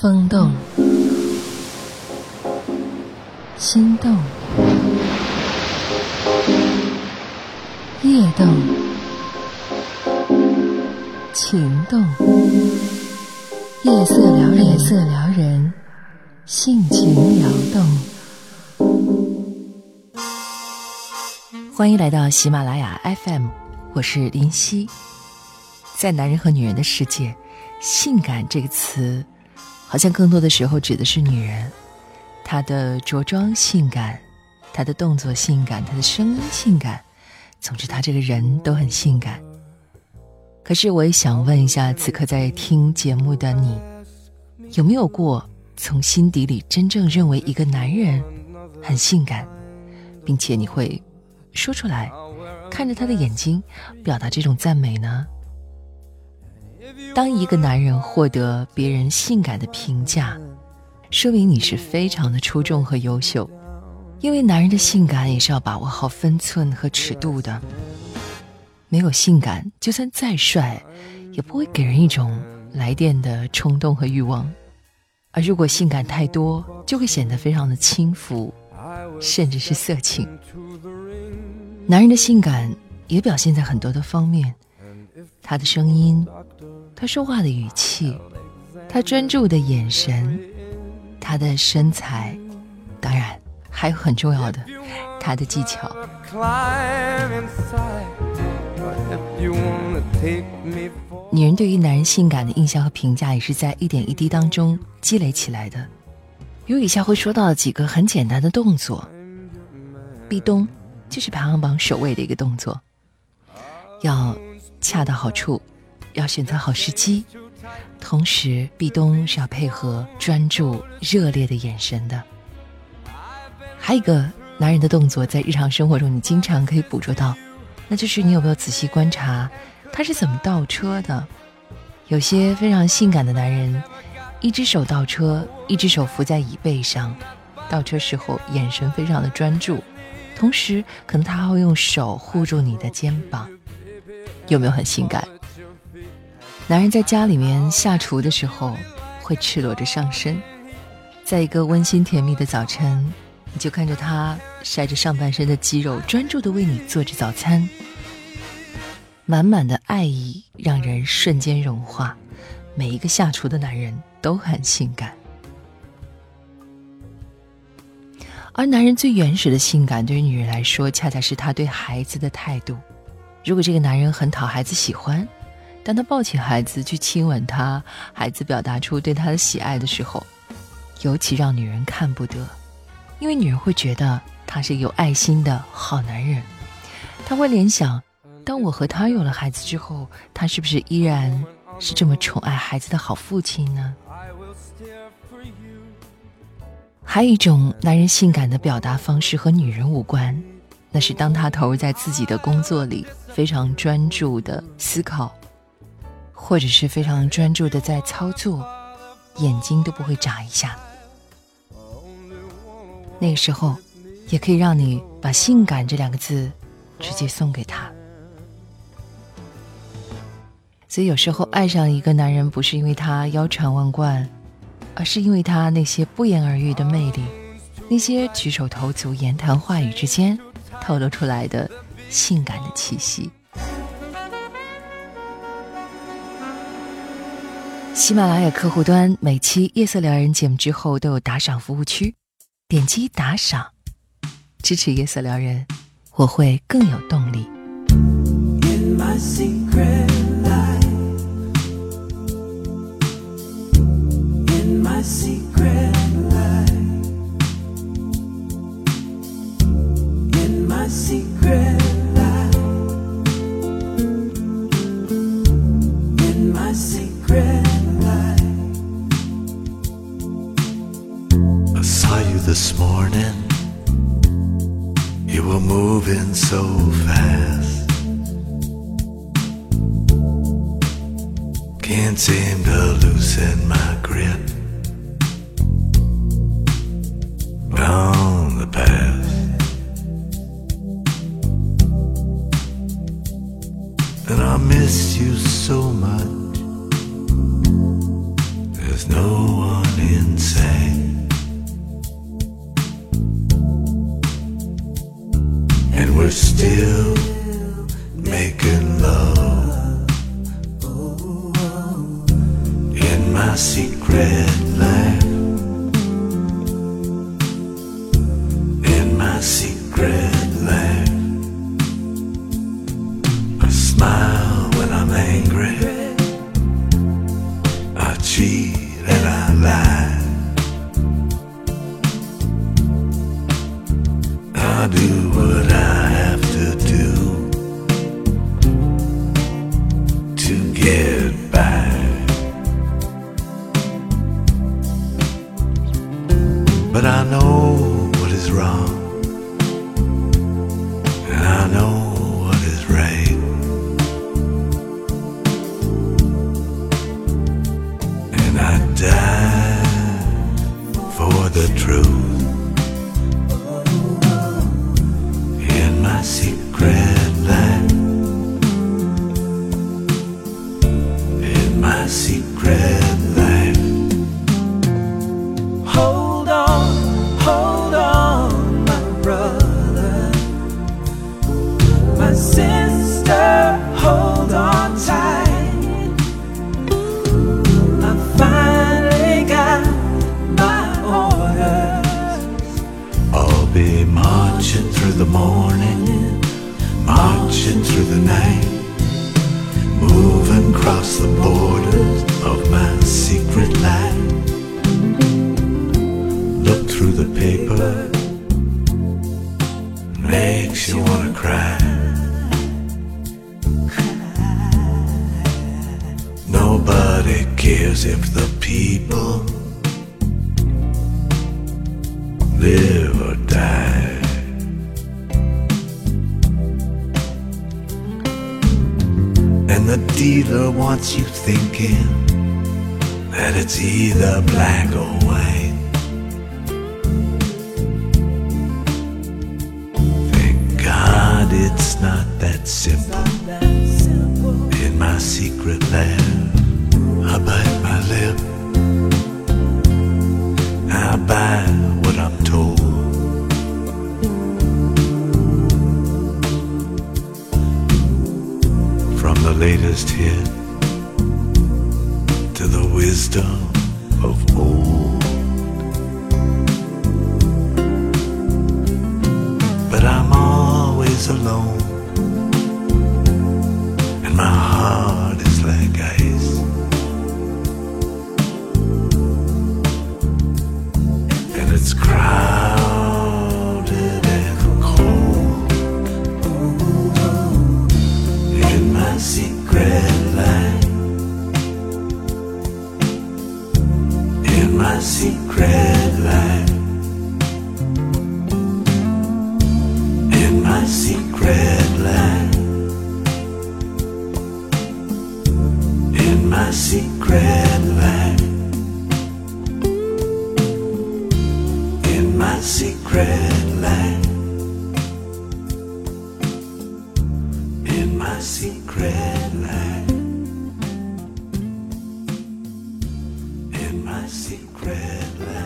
风动，心动，夜动，情动，夜色撩人，夜色撩人，性情撩动。欢迎来到喜马拉雅 FM，我是林夕。在男人和女人的世界，性感这个词。好像更多的时候指的是女人，她的着装性感，她的动作性感，她的声音性感，总之她这个人都很性感。可是我也想问一下，此刻在听节目的你，有没有过从心底里真正认为一个男人很性感，并且你会说出来，看着他的眼睛表达这种赞美呢？当一个男人获得别人性感的评价，说明你是非常的出众和优秀。因为男人的性感也是要把握好分寸和尺度的。没有性感，就算再帅，也不会给人一种来电的冲动和欲望。而如果性感太多，就会显得非常的轻浮，甚至是色情。男人的性感也表现在很多的方面，他的声音。他说话的语气，他专注的眼神，他的身材，当然还有很重要的，他的技巧。女人对于男人性感的印象和评价，也是在一点一滴当中积累起来的。有以下会说到几个很简单的动作：壁咚，就是排行榜首位的一个动作，要恰到好处。要选择好时机，同时壁咚是要配合专注、热烈的眼神的。还有一个男人的动作，在日常生活中你经常可以捕捉到，那就是你有没有仔细观察他是怎么倒车的？有些非常性感的男人，一只手倒车，一只手扶在椅背上，倒车时候眼神非常的专注，同时可能他还会用手护住你的肩膀，有没有很性感？男人在家里面下厨的时候，会赤裸着上身，在一个温馨甜蜜的早晨，你就看着他晒着上半身的肌肉，专注的为你做着早餐，满满的爱意让人瞬间融化。每一个下厨的男人都很性感，而男人最原始的性感，对于女人来说，恰恰是他对孩子的态度。如果这个男人很讨孩子喜欢。当他抱起孩子去亲吻他，孩子表达出对他的喜爱的时候，尤其让女人看不得，因为女人会觉得他是有爱心的好男人，他会联想，当我和他有了孩子之后，他是不是依然是这么宠爱孩子的好父亲呢？还有一种男人性感的表达方式和女人无关，那是当他投入在自己的工作里，非常专注的思考。或者是非常专注的在操作，眼睛都不会眨一下。那个时候，也可以让你把“性感”这两个字直接送给他。所以有时候爱上一个男人，不是因为他腰缠万贯，而是因为他那些不言而喻的魅力，那些举手投足、言谈话语之间透露出来的性感的气息。喜马拉雅客户端每期夜色撩人节目之后都有打赏服务区，点击打赏支持夜色撩人，我会更有动力。This morning. You were moving so fast. Can't seem to loosen my grip secret secret life. Hold on, hold on, my brother. My sister, hold on tight. I finally got my orders. I'll be marching through the morning, marching through the night, across the borders of my secret Dealer wants you thinking that it's either black or white. Latest hit to the wisdom of old. But I'm always alone, secret life. In my secret life. In my secret life. In my secret life. in my secret life. My secret life. In my secret life.